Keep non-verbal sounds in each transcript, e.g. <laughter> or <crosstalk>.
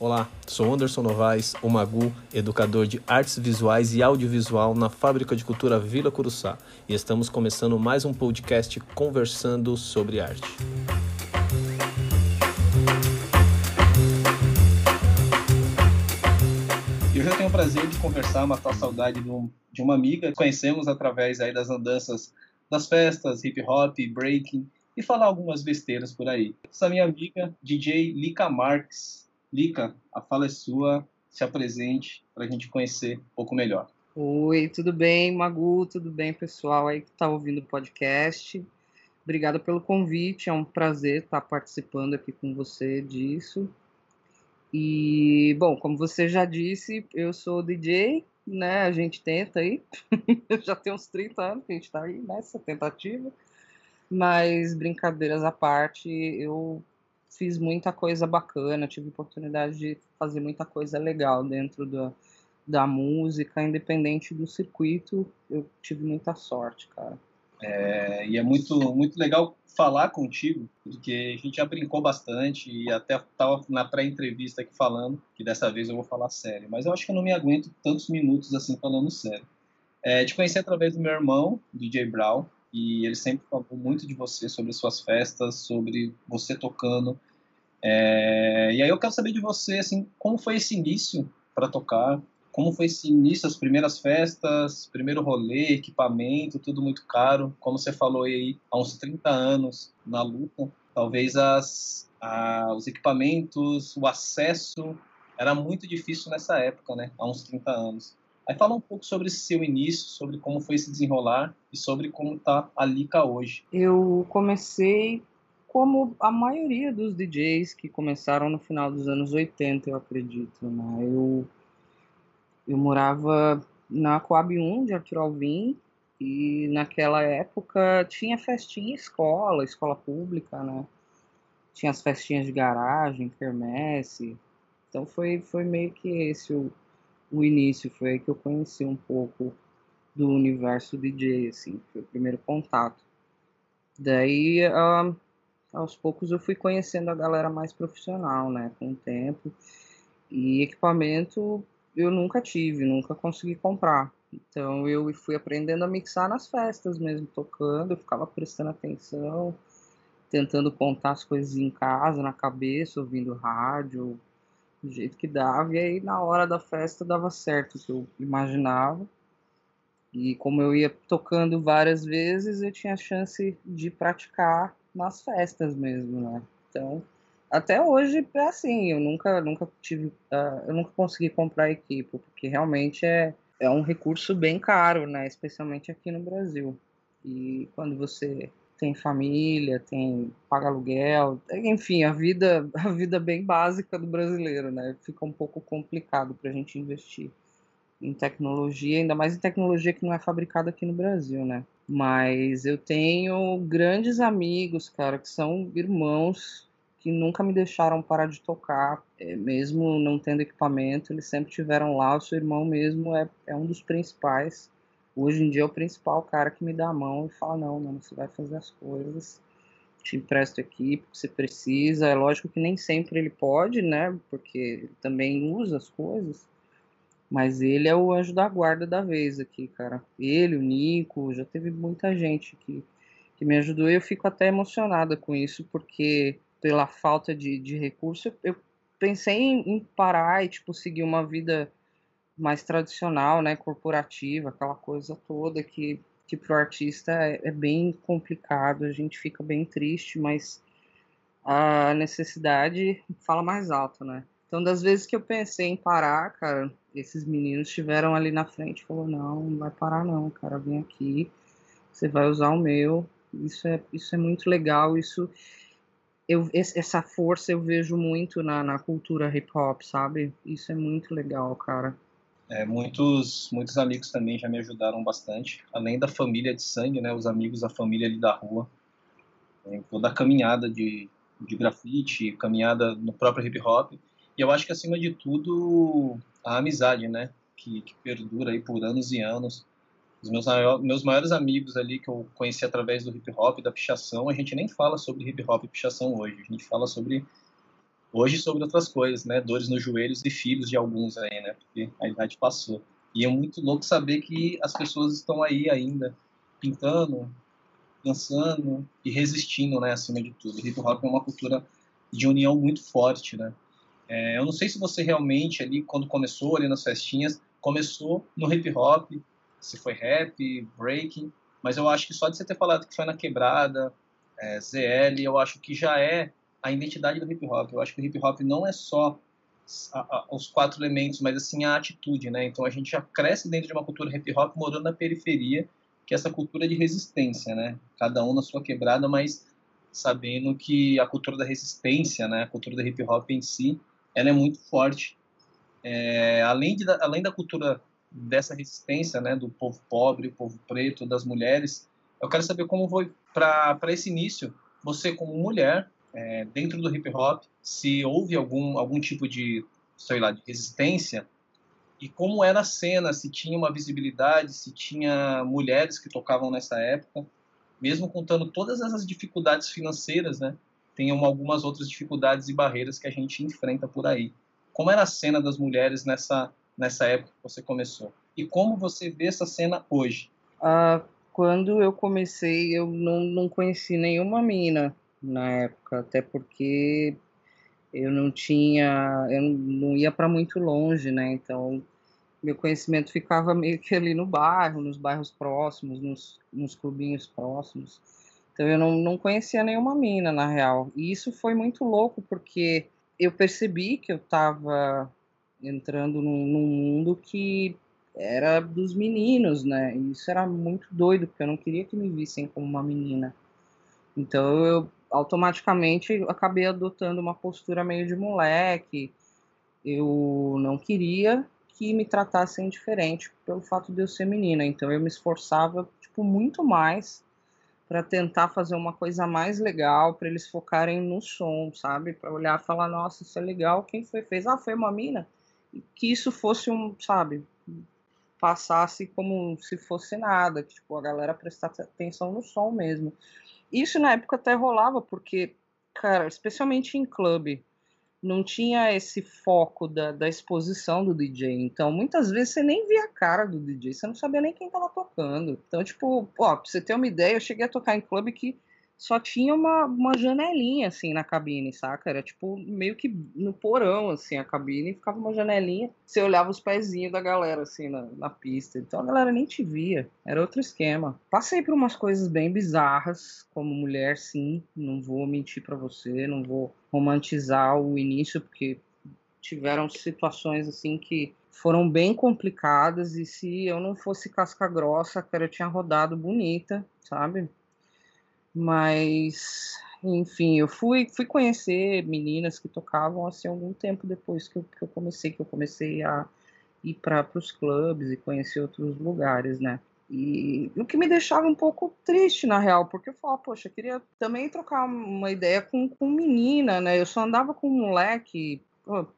Olá, sou Anderson Novaes, o Magu, educador de artes visuais e audiovisual na Fábrica de Cultura Vila Curuçá, e estamos começando mais um podcast conversando sobre arte. E hoje eu tenho o prazer de conversar, matar a saudade de, um, de uma amiga. Conhecemos através aí das andanças das festas, hip hop, breaking e falar algumas besteiras por aí. Essa minha amiga, DJ Lika Marques. Lica, a fala é sua, se apresente para a gente conhecer um pouco melhor. Oi, tudo bem, Magu? Tudo bem, pessoal aí que está ouvindo o podcast? Obrigada pelo convite, é um prazer estar participando aqui com você disso. E, bom, como você já disse, eu sou DJ, né? A gente tenta aí, <laughs> já tem uns 30 anos que a gente está aí nessa tentativa. Mas, brincadeiras à parte, eu fiz muita coisa bacana, tive oportunidade de fazer muita coisa legal dentro da, da música, independente do circuito, eu tive muita sorte, cara. É, e é muito, muito legal falar contigo, porque a gente já brincou bastante e até estava na pré-entrevista aqui falando que dessa vez eu vou falar sério, mas eu acho que eu não me aguento tantos minutos assim falando sério. É, te conheci através do meu irmão, DJ Brown, e ele sempre falou muito de você, sobre suas festas, sobre você tocando. É, e aí eu quero saber de você, assim, como foi esse início para tocar? Como foi esse início, as primeiras festas, primeiro rolê, equipamento, tudo muito caro? Como você falou aí, há uns 30 anos na luta, talvez as, a, os equipamentos, o acesso era muito difícil nessa época, né? Há uns 30 anos. Aí fala um pouco sobre esse seu início, sobre como foi se desenrolar e sobre como tá a Lica hoje. Eu comecei como a maioria dos DJs que começaram no final dos anos 80, eu acredito, né? Eu, eu morava na Coab 1 de Arthur Alvim e naquela época tinha festinha em escola, escola pública, né? Tinha as festinhas de garagem, quermesse. Então foi, foi meio que esse o o início, foi aí que eu conheci um pouco do universo DJ, assim, foi o primeiro contato. Daí, uh, aos poucos eu fui conhecendo a galera mais profissional, né, com o tempo. E equipamento eu nunca tive, nunca consegui comprar. Então eu fui aprendendo a mixar nas festas mesmo, tocando, eu ficava prestando atenção, tentando contar as coisas em casa, na cabeça, ouvindo rádio, do jeito que dava, e aí na hora da festa dava certo o que eu imaginava. E como eu ia tocando várias vezes, eu tinha a chance de praticar nas festas mesmo, né? Então, até hoje é assim, eu nunca, nunca tive, uh, eu nunca consegui comprar equipe, porque realmente é, é um recurso bem caro, né? Especialmente aqui no Brasil. E quando você tem família, tem paga aluguel, enfim, a vida, <laughs> a vida bem básica do brasileiro, né? Fica um pouco complicado para a gente investir em tecnologia, ainda mais em tecnologia que não é fabricada aqui no Brasil, né? Mas eu tenho grandes amigos, cara, que são irmãos que nunca me deixaram parar de tocar, é, mesmo não tendo equipamento, eles sempre tiveram lá. O seu irmão mesmo é, é um dos principais hoje em dia é o principal cara que me dá a mão e fala, não, mano, você vai fazer as coisas, te empresto aqui porque você precisa. É lógico que nem sempre ele pode, né? Porque ele também usa as coisas. Mas ele é o anjo da guarda da vez aqui, cara. Ele, o Nico, já teve muita gente que, que me ajudou e eu fico até emocionada com isso, porque pela falta de, de recurso, eu pensei em, em parar e, tipo, seguir uma vida mais tradicional, né, corporativa, aquela coisa toda que, que para o artista é, é, bem complicado, a gente fica bem triste, mas a necessidade fala mais alto, né? Então, das vezes que eu pensei em parar, cara, esses meninos estiveram ali na frente, falou não, não vai parar não, cara, vem aqui, você vai usar o meu, isso é, isso é muito legal, isso eu, essa força eu vejo muito na, na cultura hip hop, sabe? Isso é muito legal, cara. É, muitos, muitos amigos também já me ajudaram bastante, além da família de sangue, né, os amigos da família ali da rua, é, toda a caminhada de, de grafite, caminhada no próprio hip hop, e eu acho que acima de tudo a amizade, né, que, que perdura aí por anos e anos. Os meus, meus maiores amigos ali que eu conheci através do hip hop, da pichação, a gente nem fala sobre hip hop e pichação hoje, a gente fala sobre Hoje sobre outras coisas, né? Dores nos joelhos e filhos de alguns aí, né? Porque a idade passou. E é muito louco saber que as pessoas estão aí ainda pintando, dançando e resistindo, né? Acima de tudo. O hip hop é uma cultura de união muito forte, né? É, eu não sei se você realmente ali, quando começou ali nas festinhas, começou no hip hop, se foi rap, breaking, mas eu acho que só de você ter falado que foi na quebrada, é, ZL, eu acho que já é a identidade do hip hop. Eu acho que o hip hop não é só a, a, os quatro elementos, mas assim a atitude, né? Então a gente já cresce dentro de uma cultura hip hop morando na periferia, que é essa cultura de resistência, né? Cada um na sua quebrada, mas sabendo que a cultura da resistência, né? A cultura do hip hop em si, ela é muito forte. É, além, de, além da cultura dessa resistência, né? Do povo pobre, povo preto, das mulheres, eu quero saber como foi para esse início, você como mulher, é, dentro do hip hop, se houve algum, algum tipo de, sei lá, de resistência e como era a cena, se tinha uma visibilidade, se tinha mulheres que tocavam nessa época, mesmo contando todas essas dificuldades financeiras, né? Tem algumas outras dificuldades e barreiras que a gente enfrenta por aí. Como era a cena das mulheres nessa, nessa época que você começou? E como você vê essa cena hoje? Ah, quando eu comecei, eu não, não conheci nenhuma mina na época, até porque eu não tinha, eu não ia para muito longe, né? Então, meu conhecimento ficava meio que ali no bairro, nos bairros próximos, nos, nos clubinhos próximos. Então, eu não, não conhecia nenhuma mina, na real. E isso foi muito louco, porque eu percebi que eu estava entrando num, num mundo que era dos meninos, né? E isso era muito doido, porque eu não queria que me vissem como uma menina. Então eu automaticamente acabei adotando uma postura meio de moleque. Eu não queria que me tratassem diferente pelo fato de eu ser menina. Então eu me esforçava tipo muito mais para tentar fazer uma coisa mais legal, para eles focarem no som, sabe? Para olhar e falar, nossa, isso é legal. Quem foi fez? Ah, foi uma mina. E que isso fosse um, sabe, passasse como se fosse nada, que tipo, a galera prestasse atenção no som mesmo. Isso na época até rolava, porque, cara, especialmente em clube, não tinha esse foco da, da exposição do DJ. Então, muitas vezes você nem via a cara do DJ, você não sabia nem quem tava tocando. Então, tipo, ó, pra você ter uma ideia, eu cheguei a tocar em clube que só tinha uma, uma janelinha, assim, na cabine, saca? Era, tipo, meio que no porão, assim, a cabine, ficava uma janelinha, você olhava os pezinhos da galera, assim, na, na pista. Então a galera nem te via, era outro esquema. Passei por umas coisas bem bizarras, como mulher, sim, não vou mentir para você, não vou romantizar o início, porque tiveram situações, assim, que foram bem complicadas, e se eu não fosse casca grossa, cara, eu tinha rodado bonita, sabe? Mas, enfim, eu fui, fui conhecer meninas que tocavam assim algum tempo depois que eu, que eu comecei, que eu comecei a ir para os clubes e conhecer outros lugares, né? E o que me deixava um pouco triste, na real, porque eu falava, poxa, eu queria também trocar uma ideia com, com menina, né? Eu só andava com um moleque,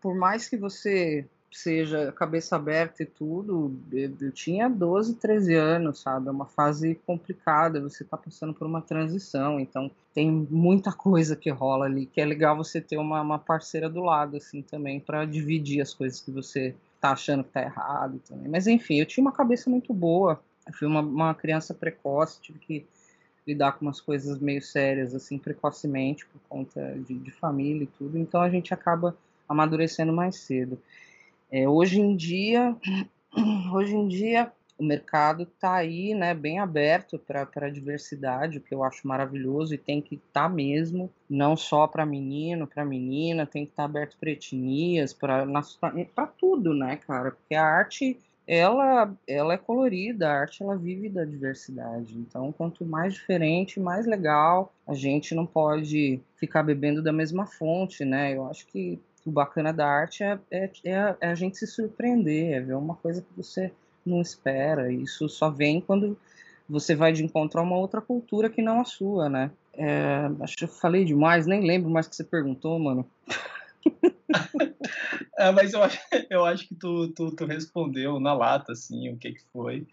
por mais que você seja cabeça aberta e tudo, eu, eu tinha 12, 13 anos, sabe? É uma fase complicada, você está passando por uma transição, então tem muita coisa que rola ali, que é legal você ter uma, uma parceira do lado, assim, também, para dividir as coisas que você tá achando que tá errado também. Mas enfim, eu tinha uma cabeça muito boa, eu fui uma, uma criança precoce, tive que lidar com umas coisas meio sérias, assim, precocemente, por conta de, de família e tudo, então a gente acaba amadurecendo mais cedo. É, hoje em dia, <clears throat> hoje em dia o mercado está aí, né, bem aberto para a diversidade, o que eu acho maravilhoso e tem que estar tá mesmo, não só para menino, para menina, tem que estar tá aberto para etnias, para tudo, né, cara? Porque a arte ela, ela é colorida, a arte ela vive da diversidade. Então, quanto mais diferente, mais legal. A gente não pode ficar bebendo da mesma fonte, né? Eu acho que o bacana da arte é, é, é, é, a gente se surpreender, é ver uma coisa que você não espera. Isso só vem quando você vai de encontro a uma outra cultura que não a sua, né? É, acho que eu falei demais, nem lembro mais que você perguntou, mano. <laughs> é, mas eu acho, eu acho que tu, tu, tu, respondeu na lata, assim, o que, que foi.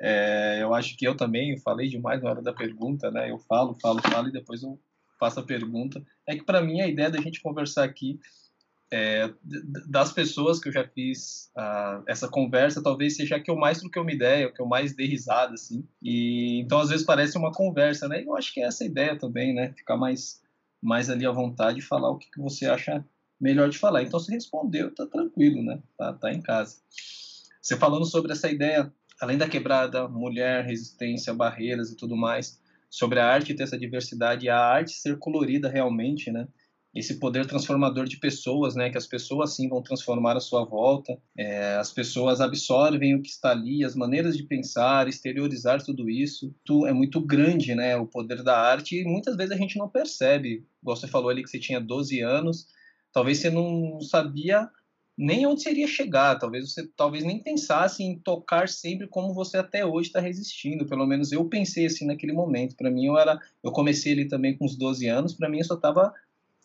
É, eu acho que eu também falei demais na hora da pergunta, né? Eu falo, falo, falo e depois eu faça a pergunta. É que para mim a ideia da gente conversar aqui é, das pessoas que eu já fiz uh, essa conversa, talvez seja que eu mais troquei uma ideia, o que eu mais dei risada, assim. E, então, às vezes, parece uma conversa, né? E eu acho que é essa a ideia também, né? Ficar mais, mais ali à vontade e falar o que, que você acha melhor de falar. Então, se respondeu, tá tranquilo, né? Tá, tá em casa. Você falando sobre essa ideia, além da quebrada, mulher, resistência, barreiras e tudo mais, sobre a arte ter essa diversidade, a arte ser colorida realmente, né? esse poder transformador de pessoas, né, que as pessoas sim vão transformar a sua volta, é, as pessoas absorvem o que está ali, as maneiras de pensar, exteriorizar tudo isso, tu, é muito grande, né, o poder da arte e muitas vezes a gente não percebe. Você falou ali que você tinha 12 anos, talvez você não sabia nem onde seria chegar, talvez você talvez nem pensasse em tocar sempre como você até hoje está resistindo, pelo menos eu pensei assim naquele momento. Para mim eu era, eu comecei ali também com os 12 anos, para mim eu só estava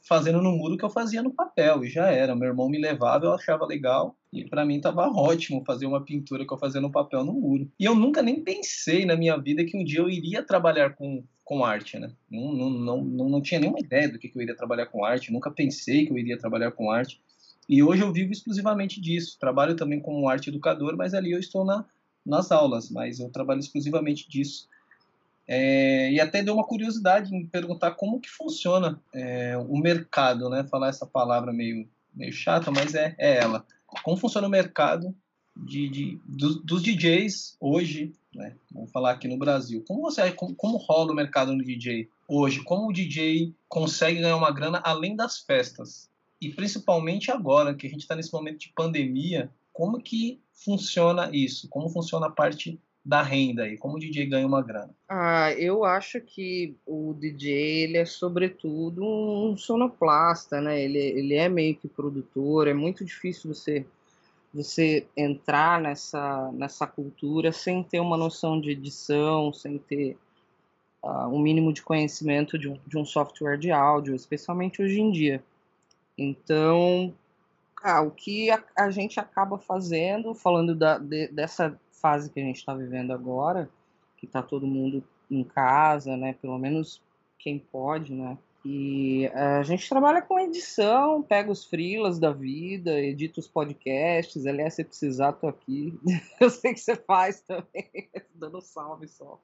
fazendo no muro que eu fazia no papel e já era. Meu irmão me levava, eu achava legal e para mim tava ótimo fazer uma pintura que eu fazia no papel no muro. E eu nunca nem pensei na minha vida que um dia eu iria trabalhar com, com arte, né? Não, não, não, não, não tinha nenhuma ideia do que, que eu iria trabalhar com arte, nunca pensei que eu iria trabalhar com arte. E hoje eu vivo exclusivamente disso. Trabalho também como arte educador, mas ali eu estou na, nas aulas, mas eu trabalho exclusivamente disso. É, e até deu uma curiosidade em perguntar como que funciona é, o mercado, né? Falar essa palavra meio, meio chata, mas é, é ela. Como funciona o mercado de, de do, dos DJs hoje, né? Vamos falar aqui no Brasil. Como você, como, como rola o mercado no DJ hoje? Como o DJ consegue ganhar uma grana além das festas? E principalmente agora que a gente está nesse momento de pandemia, como que funciona isso? Como funciona a parte da renda aí? Como o DJ ganha uma grana? Ah, eu acho que o DJ ele é sobretudo um sonoplasta, né? Ele, ele é meio que produtor. É muito difícil você você entrar nessa nessa cultura sem ter uma noção de edição, sem ter uh, um mínimo de conhecimento de um, de um software de áudio, especialmente hoje em dia. Então, ah, o que a, a gente acaba fazendo, falando da, de, dessa fase que a gente está vivendo agora, que está todo mundo em casa, né? Pelo menos quem pode, né? E eh, a gente trabalha com edição, pega os frilas da vida, edita os podcasts. Aliás, se precisar, tô aqui. <laughs> Eu sei que você faz também, <laughs> dando salve só.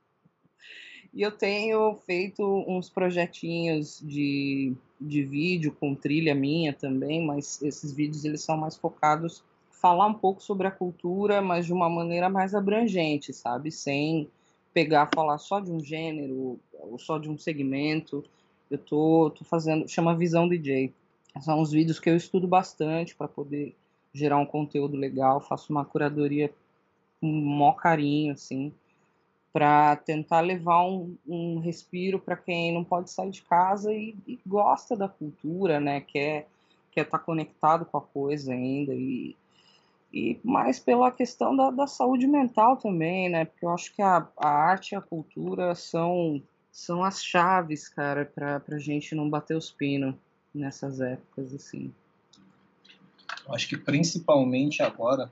E eu tenho feito uns projetinhos de, de vídeo com trilha minha também, mas esses vídeos eles são mais focados falar um pouco sobre a cultura, mas de uma maneira mais abrangente, sabe? Sem pegar, falar só de um gênero ou só de um segmento. Eu tô, tô fazendo, chama Visão DJ. São uns vídeos que eu estudo bastante para poder gerar um conteúdo legal, faço uma curadoria com maior carinho, assim, para tentar levar um, um respiro para quem não pode sair de casa e, e, gosta da cultura, né? Quer quer estar tá conectado com a coisa ainda e e mais pela questão da, da saúde mental também, né? Porque eu acho que a, a arte e a cultura são, são as chaves, cara, para a gente não bater os pinos nessas épocas, assim. Eu acho que principalmente agora,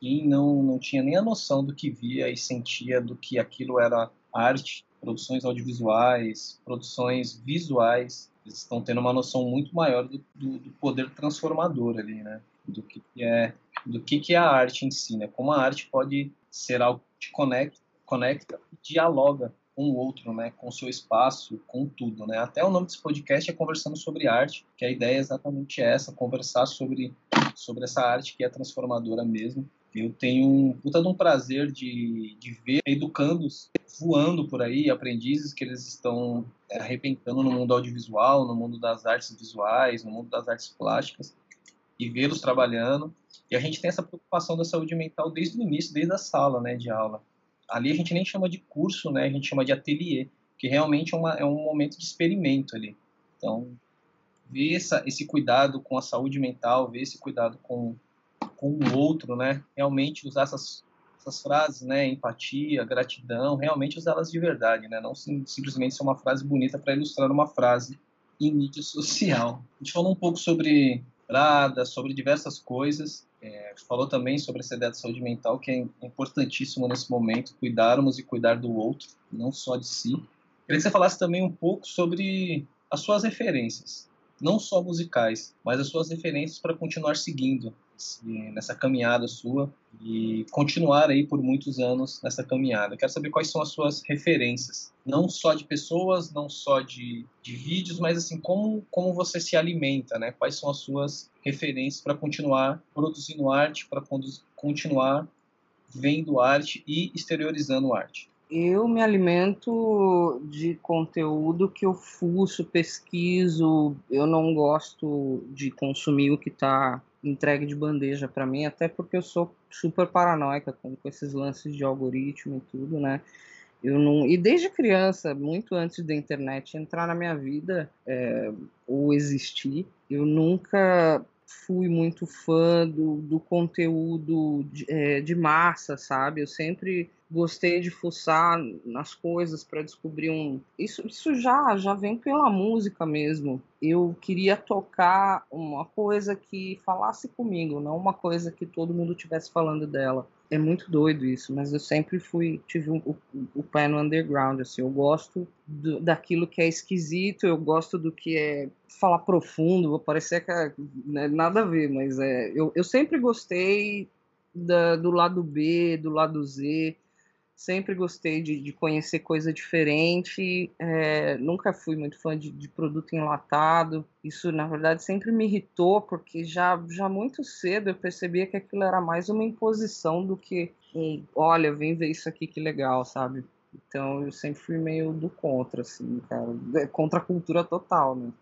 quem não, não tinha nem a noção do que via e sentia do que aquilo era arte, produções audiovisuais, produções visuais, eles estão tendo uma noção muito maior do, do, do poder transformador ali, né? Do que, que é do que, que é a arte em si, né? Como a arte pode ser algo que te conecta, conecta e dialoga com o outro, né? Com o seu espaço, com tudo, né? Até o nome desse podcast é Conversando sobre Arte, que a ideia é exatamente essa, conversar sobre, sobre essa arte que é transformadora mesmo. Eu tenho um puta de um prazer de, de ver educandos voando por aí, aprendizes que eles estão é, arrebentando no mundo audiovisual, no mundo das artes visuais, no mundo das artes plásticas, e vê-los trabalhando e a gente tem essa preocupação da saúde mental desde o início, desde a sala né, de aula. Ali a gente nem chama de curso, né, a gente chama de ateliê, que realmente é, uma, é um momento de experimento ali. Então, ver essa, esse cuidado com a saúde mental, ver esse cuidado com, com o outro, né, realmente usar essas, essas frases, né, empatia, gratidão, realmente usá-las de verdade, né, não sim, simplesmente ser uma frase bonita para ilustrar uma frase em mídia social. A gente falou um pouco sobre Prada, sobre diversas coisas, é, falou também sobre essa ideia de saúde mental, que é importantíssimo nesse momento, cuidarmos e cuidar do outro, não só de si. Queria que você falasse também um pouco sobre as suas referências, não só musicais, mas as suas referências para continuar seguindo nessa caminhada sua e continuar aí por muitos anos nessa caminhada. Quero saber quais são as suas referências, não só de pessoas, não só de, de vídeos, mas assim como como você se alimenta, né? Quais são as suas referências para continuar produzindo arte, para continuar vendo arte e exteriorizando arte. Eu me alimento de conteúdo que eu fuço, pesquiso. Eu não gosto de consumir o que está entregue de bandeja para mim, até porque eu sou super paranoica com, com, esses lances de algoritmo e tudo, né? Eu não e desde criança, muito antes da internet entrar na minha vida é, ou existir, eu nunca fui muito fã do, do conteúdo de, é, de massa, sabe? Eu sempre gostei de fuçar nas coisas para descobrir um. Isso, isso já já vem pela música mesmo. Eu queria tocar uma coisa que falasse comigo, não uma coisa que todo mundo tivesse falando dela. É muito doido isso, mas eu sempre fui tive um, o, o pé no underground. Assim, eu gosto do, daquilo que é esquisito, eu gosto do que é falar profundo. Vou parecer que é, né, nada a ver, mas é, eu, eu sempre gostei da, do lado B, do lado Z sempre gostei de, de conhecer coisa diferente, é, nunca fui muito fã de, de, produto enlatado. Isso, na verdade, sempre me irritou, porque já, já muito cedo eu percebia que aquilo era mais uma imposição do que um, olha, vem ver isso aqui que legal, sabe? Então eu sempre fui meio do contra, assim, cara. É contra a cultura total, né?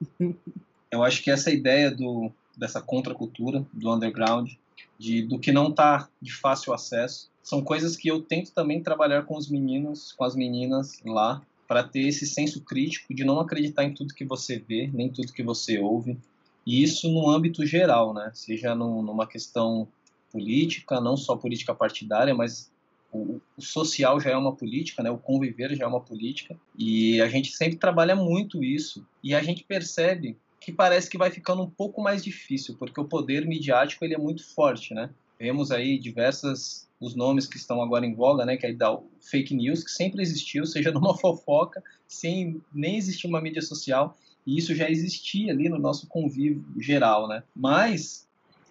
eu acho que essa ideia do, dessa contracultura, do underground, de, do que não está de fácil acesso, são coisas que eu tento também trabalhar com os meninos, com as meninas lá, para ter esse senso crítico de não acreditar em tudo que você vê, nem tudo que você ouve. E isso no âmbito geral, né? Seja no, numa questão política, não só política partidária, mas o, o, social já é uma política, né? O conviver já é uma política. E a gente sempre trabalha muito isso. E a gente percebe que parece que vai ficando um pouco mais difícil, porque o poder midiático ele é muito forte, né? Vemos aí diversas os nomes que estão agora em voga, né, que é da fake news, que sempre existiu, <laughs> seja numa fofoca, sem nem existir uma mídia social, e isso já existia ali no nosso convívio geral, né? Mas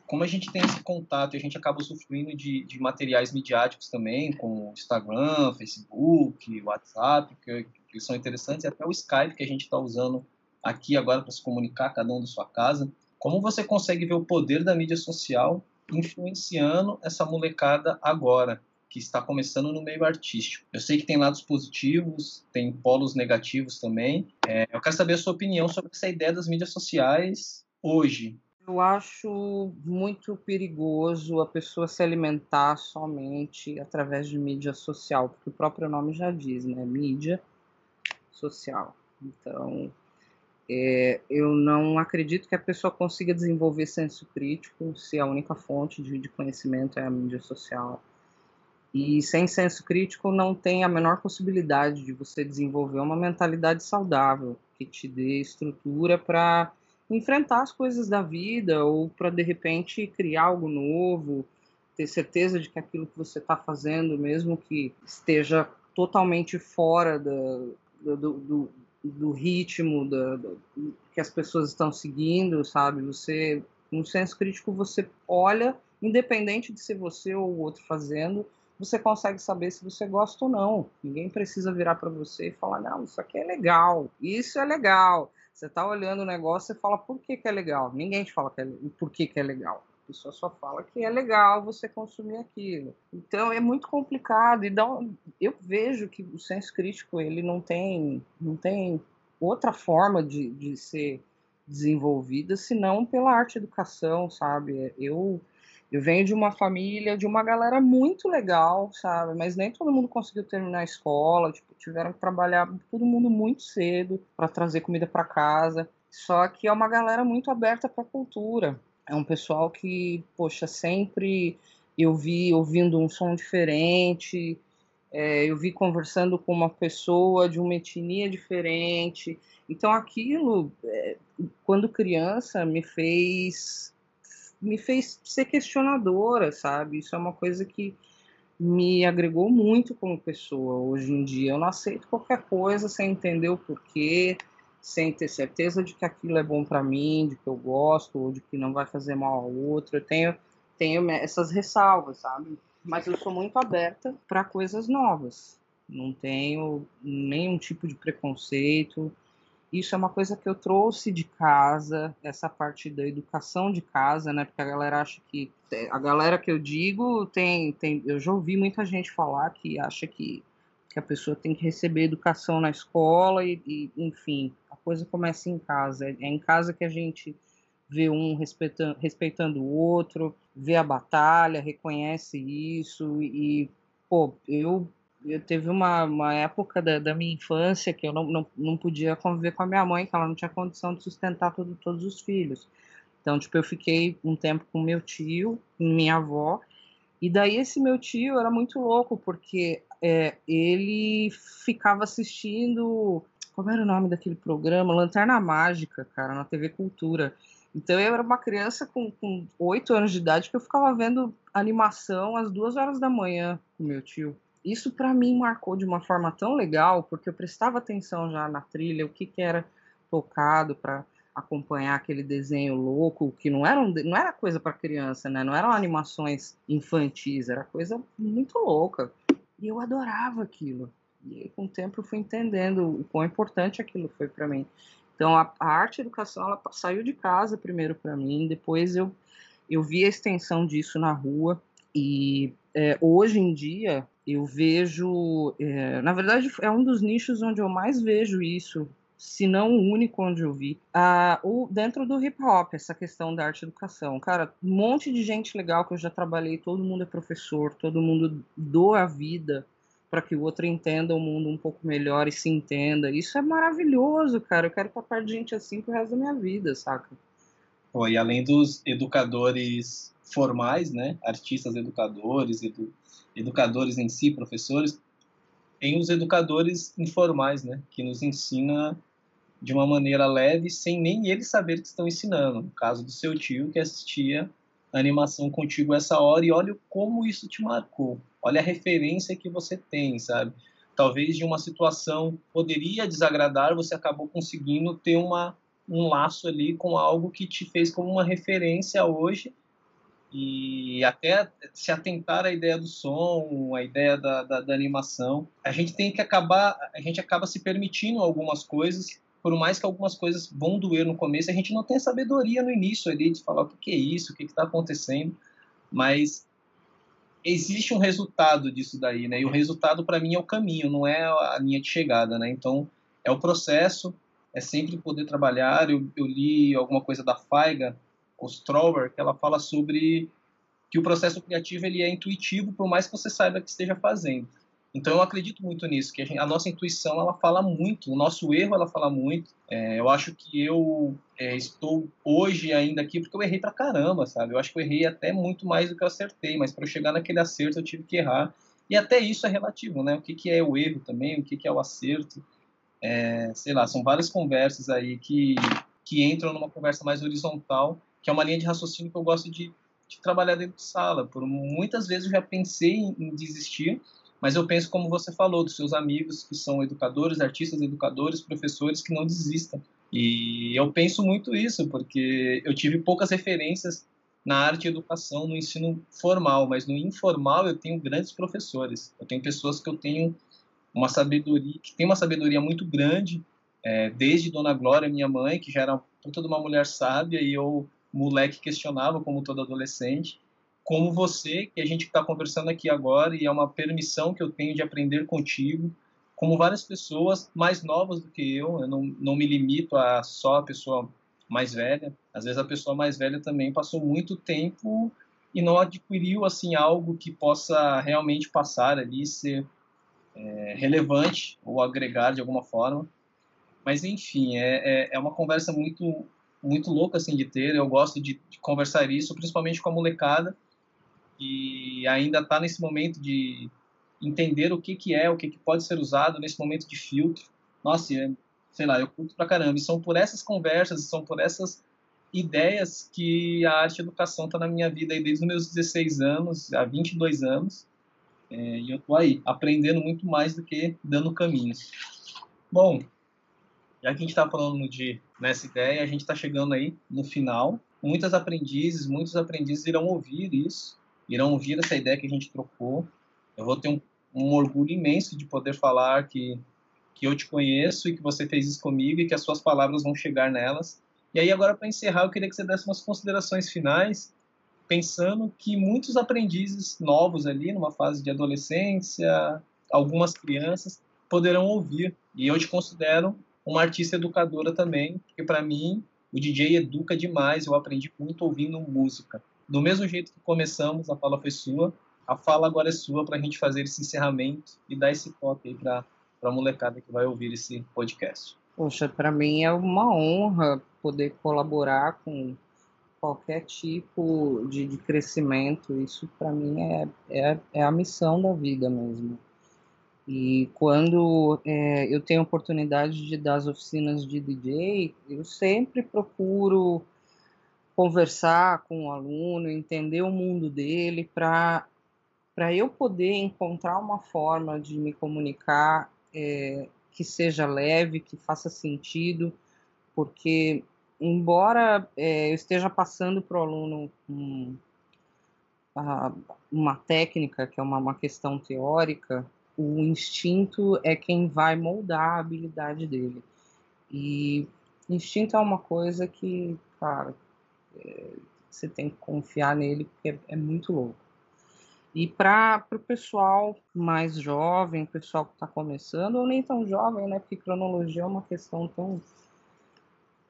como a gente tem esse contato e a gente acaba sofrendo de, de materiais midiáticos também, como Instagram, Facebook, WhatsApp, que, que são interessantes, e até o Skype que a gente está usando aqui agora para se comunicar, cada um da sua casa. Como você consegue ver o poder da mídia social influenciando essa molecada agora, que está começando no meio artístico. Eu sei que tem lados positivos, tem polos negativos também. É, eu quero saber a sua opinião sobre essa ideia das mídias sociais hoje. Eu acho muito perigoso a pessoa se alimentar somente através de mídia social, porque o próprio nome já diz, né? Mídia social. Então, é, eu não acredito que a pessoa consiga desenvolver senso crítico se a única fonte de, de, conhecimento é a mídia social. E sem senso crítico não tem a menor possibilidade de você desenvolver uma mentalidade saudável que te dê estrutura para enfrentar as coisas da vida ou para de repente criar algo novo, ter certeza de que aquilo que você está fazendo, mesmo que esteja totalmente fora da, do, do, do ritmo da, que as pessoas estão seguindo, sabe? Você, no senso crítico, você olha, independente de ser você ou o outro fazendo, você consegue saber se você gosta ou não. Ninguém precisa virar para você e falar, não, isso aqui é legal, isso é legal. Você está olhando o negócio e fala, por que, que é legal? Ninguém te fala que é, por que, que é legal pessoa só fala que é legal você consumir aquilo. Então é muito complicado e dá um, eu vejo que o senso crítico ele não tem não tem outra forma de, de ser desenvolvida senão pela arte educação, sabe? Eu eu venho de uma família, de uma galera muito legal, sabe? Mas nem todo mundo conseguiu terminar a escola, tipo, tiveram que trabalhar todo mundo muito cedo para trazer comida para casa. Só que é uma galera muito aberta para a cultura é um pessoal que, poxa, sempre eu vi ouvindo um som diferente, é, eu vi conversando com uma pessoa de uma etnia diferente. Então aquilo, é, quando criança, me fez me fez ser questionadora, sabe? Isso é uma coisa que me agregou muito como pessoa hoje em dia. Eu não aceito qualquer coisa sem entender o porquê, sem ter certeza de que aquilo é bom para mim, de que eu gosto, ou de que não vai fazer mal ao outro. Eu tenho, tenho essas ressalvas, sabe? Mas eu sou muito aberta para coisas novas. Não tenho nenhum tipo de preconceito. Isso é uma coisa que eu trouxe de casa, essa parte da educação de casa, né? Porque a galera acha que. A galera que eu digo tem. tem eu já ouvi muita gente falar que acha que, que a pessoa tem que receber educação na escola e, e enfim, a coisa começa em casa. É, é em casa que a gente vê um respeitando, respeitando o outro, vê a batalha, reconhece isso e, pô, eu eu teve uma, uma época da, da minha infância que eu não, não, não podia conviver com a minha mãe, que ela não tinha condição de sustentar todo, todos os filhos. Então, tipo, eu fiquei um tempo com meu tio, minha avó, e daí esse meu tio era muito louco, porque é, ele ficava assistindo. Como era o nome daquele programa? Lanterna Mágica, cara, na TV Cultura. Então eu era uma criança com oito anos de idade que eu ficava vendo animação às duas horas da manhã com meu tio isso para mim marcou de uma forma tão legal, porque eu prestava atenção já na trilha, o que, que era tocado para acompanhar aquele desenho louco, que não era, um, não era coisa para criança, né? Não eram animações infantis, era coisa muito louca. E eu adorava aquilo. E com o tempo eu fui entendendo o quão importante aquilo foi para mim. Então a, a arte educação ela saiu de casa primeiro para mim, depois eu eu vi a extensão disso na rua e é, hoje em dia eu vejo, é, na verdade, é um dos nichos onde eu mais vejo isso, se não o único onde eu vi, ah, o, dentro do hip hop, essa questão da arte educação. Cara, um monte de gente legal que eu já trabalhei, todo mundo é professor, todo mundo doa a vida para que o outro entenda o mundo um pouco melhor e se entenda. Isso é maravilhoso, cara. Eu quero estar perto de gente assim pro resto da minha vida, saca? Pô, e além dos educadores formais, né, artistas educadores, edu, educadores em si, professores, tem os educadores informais, né, que nos ensina de uma maneira leve, sem nem eles saber que estão ensinando. No caso do seu tio que assistia a animação contigo essa hora e olha como isso te marcou. Olha a referência que você tem, sabe? Talvez de uma situação poderia desagradar, você acabou conseguindo ter uma um laço ali com algo que te fez como uma referência hoje e até se atentar à ideia do som, à ideia da, da, da, animação. A gente tem que acabar, a gente acaba se permitindo algumas coisas, por mais que algumas coisas vão doer no começo, a gente não tem a sabedoria no início ali de falar o que, que é isso, o que está acontecendo, mas existe um resultado disso daí, né? E o resultado para mim é o caminho, não é a linha de chegada, né? Então é o processo, é sempre poder trabalhar. Eu, eu li alguma coisa da Faiga Ostrower, que ela fala sobre que o processo criativo ele é intuitivo, por mais que você saiba que esteja fazendo. Então eu acredito muito nisso, que a, gente, a nossa intuição ela fala muito, o nosso erro ela fala muito. É, eu acho que eu é, estou hoje ainda aqui porque eu errei pra caramba, sabe? Eu acho que eu errei até muito mais do que eu acertei, mas para eu chegar naquele acerto eu tive que errar. E até isso é relativo, né? O que, que é o erro também, o que, que é o acerto. É, sei lá, são várias conversas aí que, que entram numa conversa mais horizontal que é uma linha de raciocínio que eu gosto de, de trabalhar dentro de sala. Por muitas vezes eu já pensei em, em desistir, mas eu penso como você falou dos seus amigos que são educadores, artistas, educadores, professores que não desistam. E eu penso muito isso porque eu tive poucas referências na arte e educação no ensino formal, mas no informal eu tenho grandes professores. Eu tenho pessoas que eu tenho uma sabedoria, que tem uma sabedoria muito grande, é, desde Dona Glória, minha mãe, que já era de uma mulher sábia, e eu moleque questionava como todo adolescente, como você, que a gente está conversando aqui agora e é uma permissão que eu tenho de aprender contigo, como várias pessoas mais novas do que eu, eu não, não me limito a só a pessoa mais velha, às vezes a pessoa mais velha também passou muito tempo e não adquiriu assim algo que possa realmente passar ali, ser é, relevante ou agregar de alguma forma. Mas enfim, é, é, é uma conversa muito muito louca assim de ter. Eu gosto de, de conversar isso, principalmente com a molecada e ainda está nesse momento de entender o que que é, o que que pode ser usado nesse momento de filtro. Nossa, é, sei lá, eu curto pra caramba. E são por essas conversas, são por essas ideias que a arte e a educação está na minha vida aí desde os meus 16 anos, há 22 anos. É, e eu tô aí, aprendendo muito mais do que dando caminhos. Bom, já que a gente está falando de nessa ideia, a gente está chegando aí no final. Muitas aprendizes, muitos aprendizes irão ouvir isso, irão ouvir essa ideia que a gente trocou. Eu vou ter um, um orgulho imenso de poder falar que que eu te conheço e que você fez isso comigo e que as suas palavras vão chegar nelas. E aí agora para encerrar, eu queria que você desse umas considerações finais, pensando que muitos aprendizes novos ali, numa fase de adolescência, algumas crianças poderão ouvir. E eu te considero uma artista educadora também, porque para mim o DJ educa demais, eu aprendi muito ouvindo música. Do mesmo jeito que começamos, a fala foi sua, a fala agora é sua para a gente fazer esse encerramento e dar esse toque aí para a molecada que vai ouvir esse podcast. Poxa, para mim é uma honra poder colaborar com qualquer tipo de, de crescimento. Isso para mim é, é, é a missão da vida mesmo. E quando é, eu tenho oportunidade de dar as oficinas de DJ, eu sempre procuro conversar com o aluno, entender o mundo dele, para eu poder encontrar uma forma de me comunicar é, que seja leve, que faça sentido, porque, embora é, eu esteja passando para o aluno um, uma técnica, que é uma, uma questão teórica, o instinto é quem vai moldar a habilidade dele. E instinto é uma coisa que, cara, é, você tem que confiar nele porque é, é muito louco. E para o pessoal mais jovem, pessoal que está começando, ou nem tão jovem, né? Porque cronologia é uma questão tão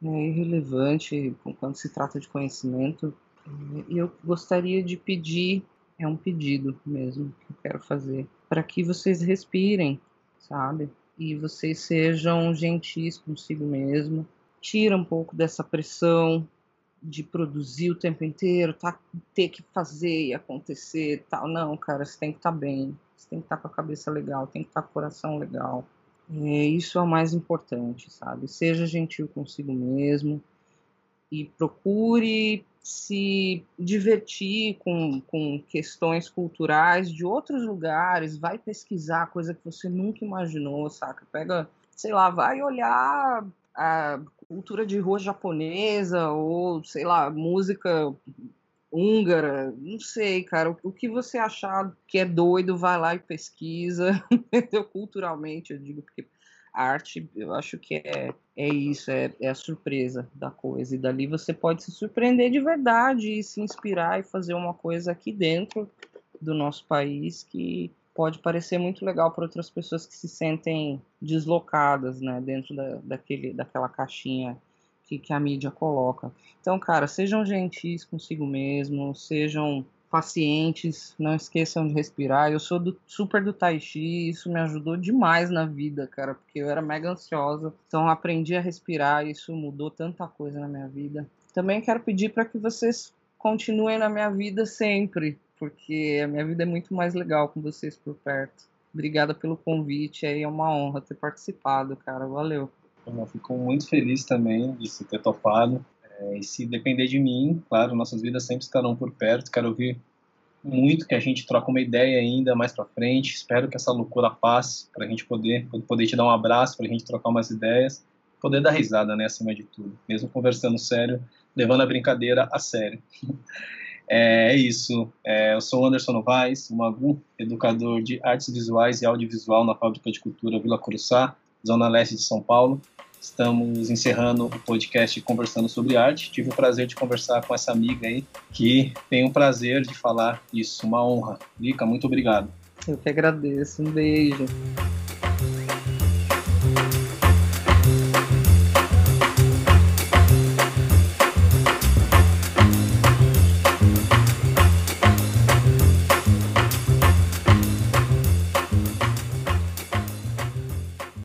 é, irrelevante quando se trata de conhecimento. E eu gostaria de pedir, é um pedido mesmo que eu quero fazer para que vocês respirem, sabe? E vocês sejam gentis consigo mesmo. Tira um pouco dessa pressão de produzir o tempo inteiro, tá, ter que fazer e acontecer tal. Não, cara, você tem que estar tá bem. Você tem que estar tá com a cabeça legal, tem que estar tá com o coração legal. É, isso é o mais importante, sabe? Seja gentil consigo mesmo e procure se divertir com, com questões culturais de outros lugares, vai pesquisar coisa que você nunca imaginou, saca? Pega, sei lá, vai olhar a cultura de rua japonesa ou, sei lá, música húngara, não sei, cara. O, que você achar que é doido, vai lá e pesquisa? <laughs> Culturalmente, eu digo, porque arte, eu acho que é, é isso, é, é a surpresa da coisa. E dali você pode se surpreender de verdade e se inspirar e fazer uma coisa aqui dentro do nosso país que pode parecer muito legal para outras pessoas que se sentem deslocadas, né, dentro da, daquele, daquela caixinha que, que a mídia coloca. Então, cara, sejam gentis consigo mesmo, sejam pacientes, não esqueçam de respirar. Eu sou do, super do Tai Chi, isso me ajudou demais na vida, cara, porque eu era mega ansiosa. Então aprendi a respirar, isso mudou tanta coisa na minha vida. Também quero pedir para que vocês continuem na minha vida sempre, porque a minha vida é muito mais legal com vocês por perto. Obrigada pelo convite, aí é uma honra ter participado, cara. Valeu. Eu fico muito feliz também de você ter topado. É, e se depender de mim, claro, nossas vidas sempre estarão por perto. Quero ouvir muito que a gente troque uma ideia ainda mais para frente. Espero que essa loucura passe para a gente poder poder te dar um abraço, para a gente trocar umas ideias, poder dar risada, né, acima de tudo, mesmo conversando sério, levando a brincadeira a sério. <laughs> É, é isso. É, eu sou Anderson Novaes, Magu, educador de artes visuais e audiovisual na Fábrica de Cultura Vila Curuçá, Zona Leste de São Paulo. Estamos encerrando o podcast Conversando sobre Arte. Tive o prazer de conversar com essa amiga aí, que tem o prazer de falar isso. Uma honra. Vika, muito obrigado. Eu que agradeço. Um beijo.